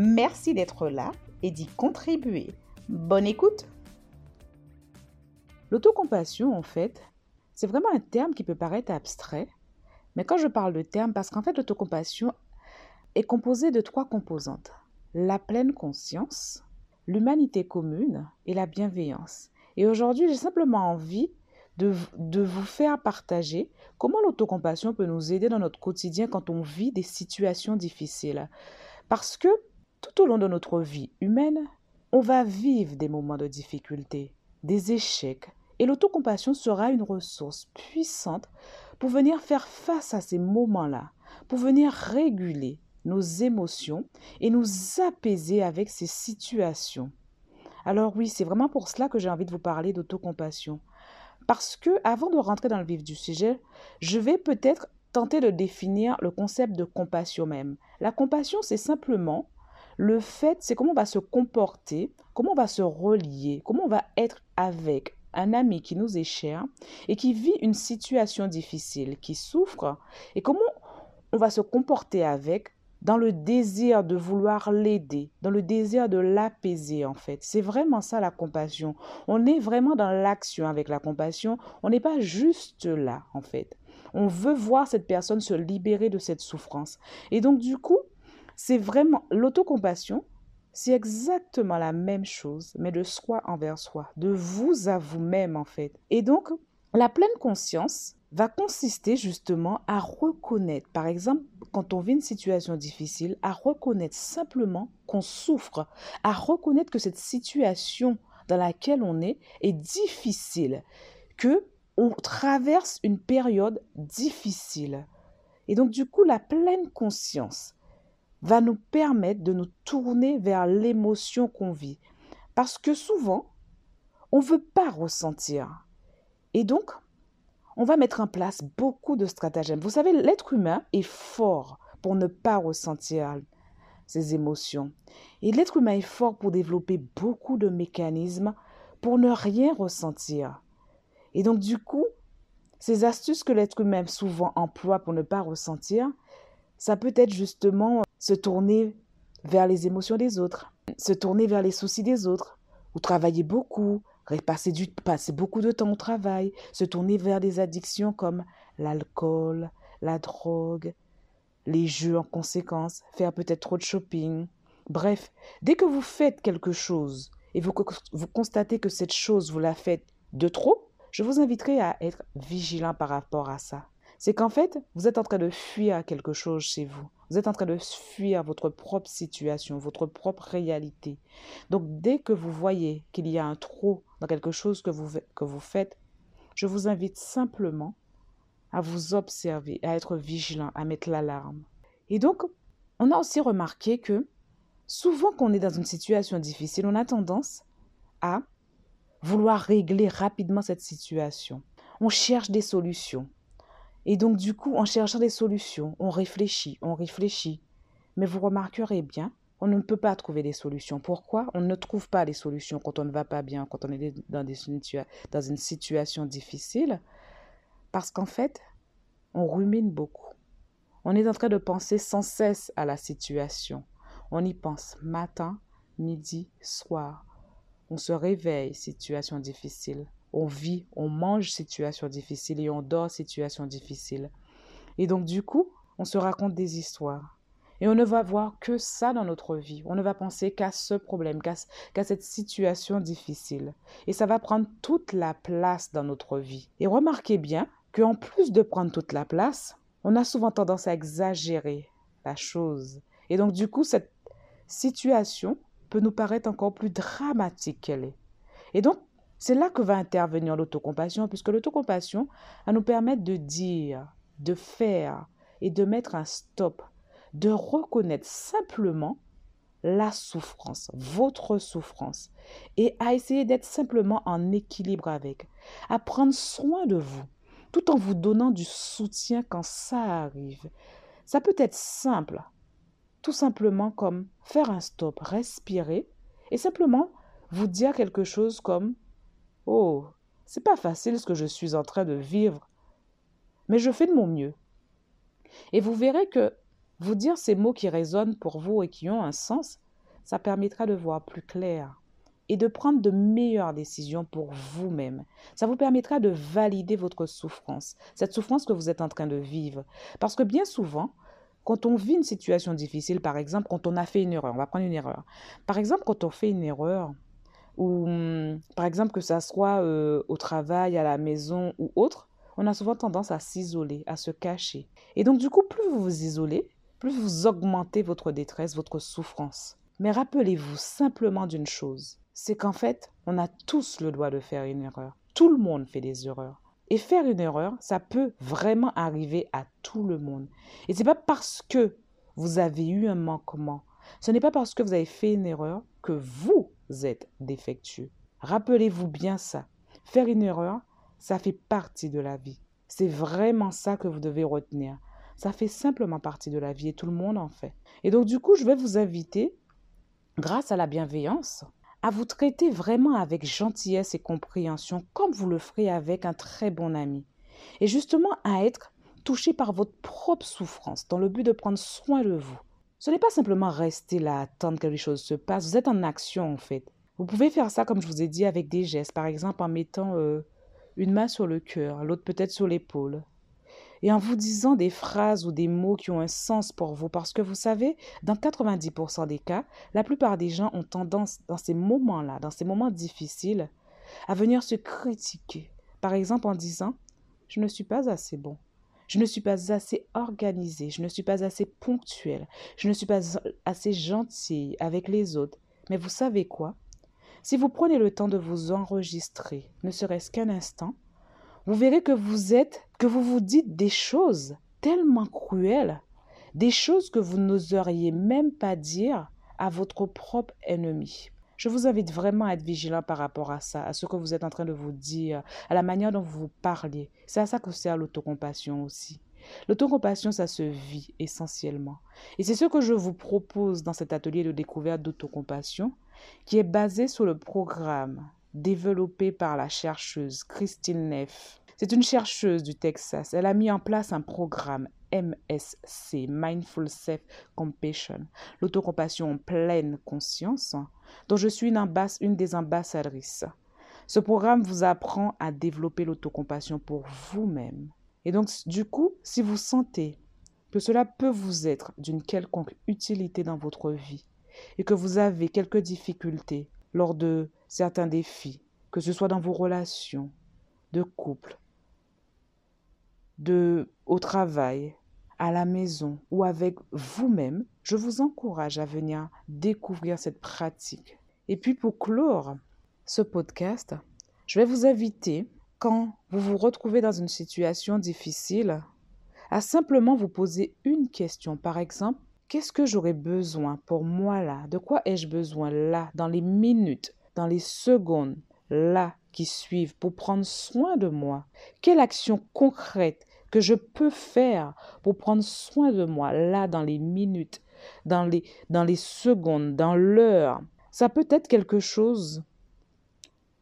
Merci d'être là et d'y contribuer. Bonne écoute L'autocompassion, en fait, c'est vraiment un terme qui peut paraître abstrait, mais quand je parle de terme, parce qu'en fait, l'autocompassion est composée de trois composantes. La pleine conscience, l'humanité commune et la bienveillance. Et aujourd'hui, j'ai simplement envie de, de, vous faire partager comment l'autocompassion peut nous aider dans notre quotidien quand on vit des situations difficiles. Parce que tout au long de notre vie humaine, on va vivre des moments de difficulté, des échecs, et l'autocompassion sera une ressource puissante pour venir faire face à ces moments-là, pour venir réguler nos émotions et nous apaiser avec ces situations. Alors oui, c'est vraiment pour cela que j'ai envie de vous parler d'autocompassion. Parce que, avant de rentrer dans le vif du sujet, je vais peut-être tenter de définir le concept de compassion même. La compassion, c'est simplement le fait, c'est comment on va se comporter, comment on va se relier, comment on va être avec un ami qui nous est cher et qui vit une situation difficile, qui souffre, et comment on va se comporter avec dans le désir de vouloir l'aider, dans le désir de l'apaiser en fait. C'est vraiment ça la compassion. On est vraiment dans l'action avec la compassion. On n'est pas juste là en fait. On veut voir cette personne se libérer de cette souffrance. Et donc du coup, c'est vraiment l'autocompassion, c'est exactement la même chose, mais de soi envers soi, de vous à vous-même en fait. Et donc, la pleine conscience va consister justement à reconnaître, par exemple, quand on vit une situation difficile, à reconnaître simplement qu'on souffre, à reconnaître que cette situation dans laquelle on est est difficile, que on traverse une période difficile. Et donc du coup, la pleine conscience va nous permettre de nous tourner vers l'émotion qu'on vit. Parce que souvent, on ne veut pas ressentir. Et donc, on va mettre en place beaucoup de stratagèmes. Vous savez, l'être humain est fort pour ne pas ressentir ses émotions. Et l'être humain est fort pour développer beaucoup de mécanismes pour ne rien ressentir. Et donc, du coup, ces astuces que l'être humain souvent emploie pour ne pas ressentir, ça peut être justement se tourner vers les émotions des autres, se tourner vers les soucis des autres, ou travailler beaucoup, passer, du, beaucoup de temps au travail, se tourner vers des addictions comme l'alcool, la drogue, les jeux en conséquence, faire peut-être trop de shopping. Bref, dès que vous faites quelque chose et vous, vous constatez que cette chose, vous la faites de trop, je vous inviterai à être vigilant par rapport à ça c'est qu'en fait, vous êtes en train de fuir quelque chose chez vous. Vous êtes en train de fuir votre propre situation, votre propre réalité. Donc, dès que vous voyez qu'il y a un trop dans quelque chose que vous, que vous faites, je vous invite simplement à vous observer, à être vigilant, à mettre l'alarme. Et donc, on a aussi remarqué que souvent qu'on est dans une situation difficile, on a tendance à vouloir régler rapidement cette situation. On cherche des solutions. Et donc, du coup, en cherchant des solutions, on réfléchit, on réfléchit. Mais vous remarquerez bien, on ne peut pas trouver des solutions. Pourquoi? On ne trouve pas les solutions quand on ne va pas bien, quand on est dans, dans une situation difficile. Parce qu'en fait, on rumine beaucoup. On est en train de penser sans cesse à la situation. On y pense matin, midi, soir. On se réveille, situation difficile on vit, on mange situation difficile et on dort situation difficile. Et donc du coup, on se raconte des histoires. Et on ne va voir que ça dans notre vie. On ne va penser qu'à ce problème, qu'à cette situation difficile. Et ça va prendre toute la place dans notre vie. Et remarquez bien qu'en plus de prendre toute la place, on a souvent tendance à exagérer la chose. Et donc, du coup, cette situation peut nous paraître encore plus dramatique qu'elle est. Et donc, c'est là que va intervenir l'autocompassion, puisque l'autocompassion va nous permettre de dire, de faire et de mettre un stop de reconnaître simplement la souffrance, votre souffrance, et à essayer d'être simplement en équilibre avec, à prendre soin de vous, tout en vous donnant du soutien quand ça arrive. Ça peut être simple, tout simplement comme faire un stop, respirer, et simplement vous dire quelque chose comme Oh, c'est pas facile ce que je suis en train de vivre, mais je fais de mon mieux. Et vous verrez que vous dire ces mots qui résonnent pour vous et qui ont un sens, ça permettra de voir plus clair et de prendre de meilleures décisions pour vous-même. Ça vous permettra de valider votre souffrance, cette souffrance que vous êtes en train de vivre. Parce que bien souvent, quand on vit une situation difficile, par exemple, quand on a fait une erreur, on va prendre une erreur. Par exemple, quand on fait une erreur, ou hum, par exemple que ça soit euh, au travail, à la maison ou autre, on a souvent tendance à s'isoler, à se cacher. Et donc du coup, plus vous vous isolez, plus vous augmentez votre détresse, votre souffrance. Mais rappelez-vous simplement d'une chose, c'est qu'en fait, on a tous le droit de faire une erreur. Tout le monde fait des erreurs. Et faire une erreur, ça peut vraiment arriver à tout le monde. Et c'est pas parce que vous avez eu un manquement, ce n'est pas parce que vous avez fait une erreur que vous êtes défectueux. Rappelez-vous bien ça. Faire une erreur, ça fait partie de la vie. C'est vraiment ça que vous devez retenir. Ça fait simplement partie de la vie et tout le monde en fait. Et donc du coup, je vais vous inviter, grâce à la bienveillance, à vous traiter vraiment avec gentillesse et compréhension comme vous le ferez avec un très bon ami. Et justement à être touché par votre propre souffrance dans le but de prendre soin de vous. Ce n'est pas simplement rester là, attendre que les choses se passent. Vous êtes en action en fait. Vous pouvez faire ça comme je vous ai dit avec des gestes, par exemple en mettant euh, une main sur le cœur, l'autre peut-être sur l'épaule, et en vous disant des phrases ou des mots qui ont un sens pour vous. Parce que vous savez, dans 90% des cas, la plupart des gens ont tendance, dans ces moments-là, dans ces moments difficiles, à venir se critiquer. Par exemple en disant, je ne suis pas assez bon. Je ne suis pas assez organisé, je ne suis pas assez ponctuel, je ne suis pas assez gentil avec les autres. Mais vous savez quoi? Si vous prenez le temps de vous enregistrer, ne serait-ce qu'un instant, vous verrez que vous êtes, que vous vous dites des choses tellement cruelles, des choses que vous n'oseriez même pas dire à votre propre ennemi. Je vous invite vraiment à être vigilant par rapport à ça, à ce que vous êtes en train de vous dire, à la manière dont vous parlez. C'est à ça que sert l'autocompassion aussi. L'autocompassion, ça se vit essentiellement. Et c'est ce que je vous propose dans cet atelier de découverte d'autocompassion, qui est basé sur le programme développé par la chercheuse Christine Neff. C'est une chercheuse du Texas. Elle a mis en place un programme MSC, Mindful Self Compassion, l'autocompassion en pleine conscience, dont je suis une, une des ambassadrices. Ce programme vous apprend à développer l'autocompassion pour vous-même. Et donc, du coup, si vous sentez que cela peut vous être d'une quelconque utilité dans votre vie et que vous avez quelques difficultés lors de certains défis, que ce soit dans vos relations de couple, de au travail, à la maison ou avec vous-même, je vous encourage à venir découvrir cette pratique. Et puis pour clore ce podcast, je vais vous inviter, quand vous vous retrouvez dans une situation difficile, à simplement vous poser une question. Par exemple, qu'est-ce que j'aurais besoin pour moi là? De quoi ai-je besoin là, dans les minutes dans les secondes là qui suivent pour prendre soin de moi? Quelle action concrète que je peux faire pour prendre soin de moi là dans les minutes, dans les, dans les secondes, dans l'heure Ça peut être quelque chose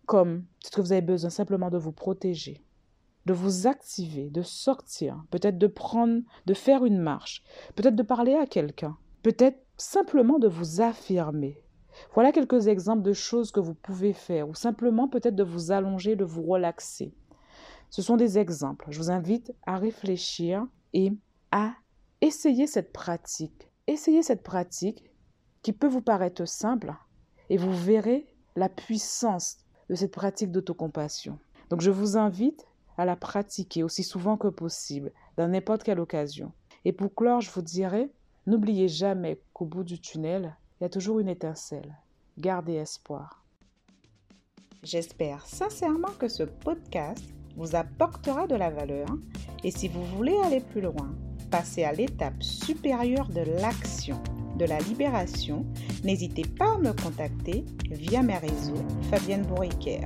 comme que vous avez besoin simplement de vous protéger, de vous activer, de sortir, peut-être de prendre, de faire une marche, peut-être de parler à quelqu'un, peut-être simplement de vous affirmer, voilà quelques exemples de choses que vous pouvez faire ou simplement peut-être de vous allonger, de vous relaxer. Ce sont des exemples. Je vous invite à réfléchir et à essayer cette pratique essayez cette pratique qui peut vous paraître simple et vous verrez la puissance de cette pratique d'autocompassion. Donc je vous invite à la pratiquer aussi souvent que possible, dans n'importe quelle occasion. Et pour clore, je vous dirais, n'oubliez jamais qu'au bout du tunnel, il y a toujours une étincelle. Gardez espoir. J'espère sincèrement que ce podcast vous apportera de la valeur et si vous voulez aller plus loin, passer à l'étape supérieure de l'action, de la libération, n'hésitez pas à me contacter via mes réseaux Fabienne Bourriquer.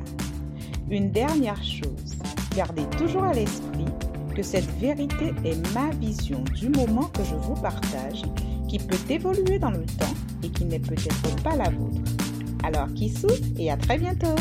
Une dernière chose, gardez toujours à l'esprit que cette vérité est ma vision du moment que je vous partage, qui peut évoluer dans le temps et qui n'est peut-être pas la vôtre. Alors, qui et à très bientôt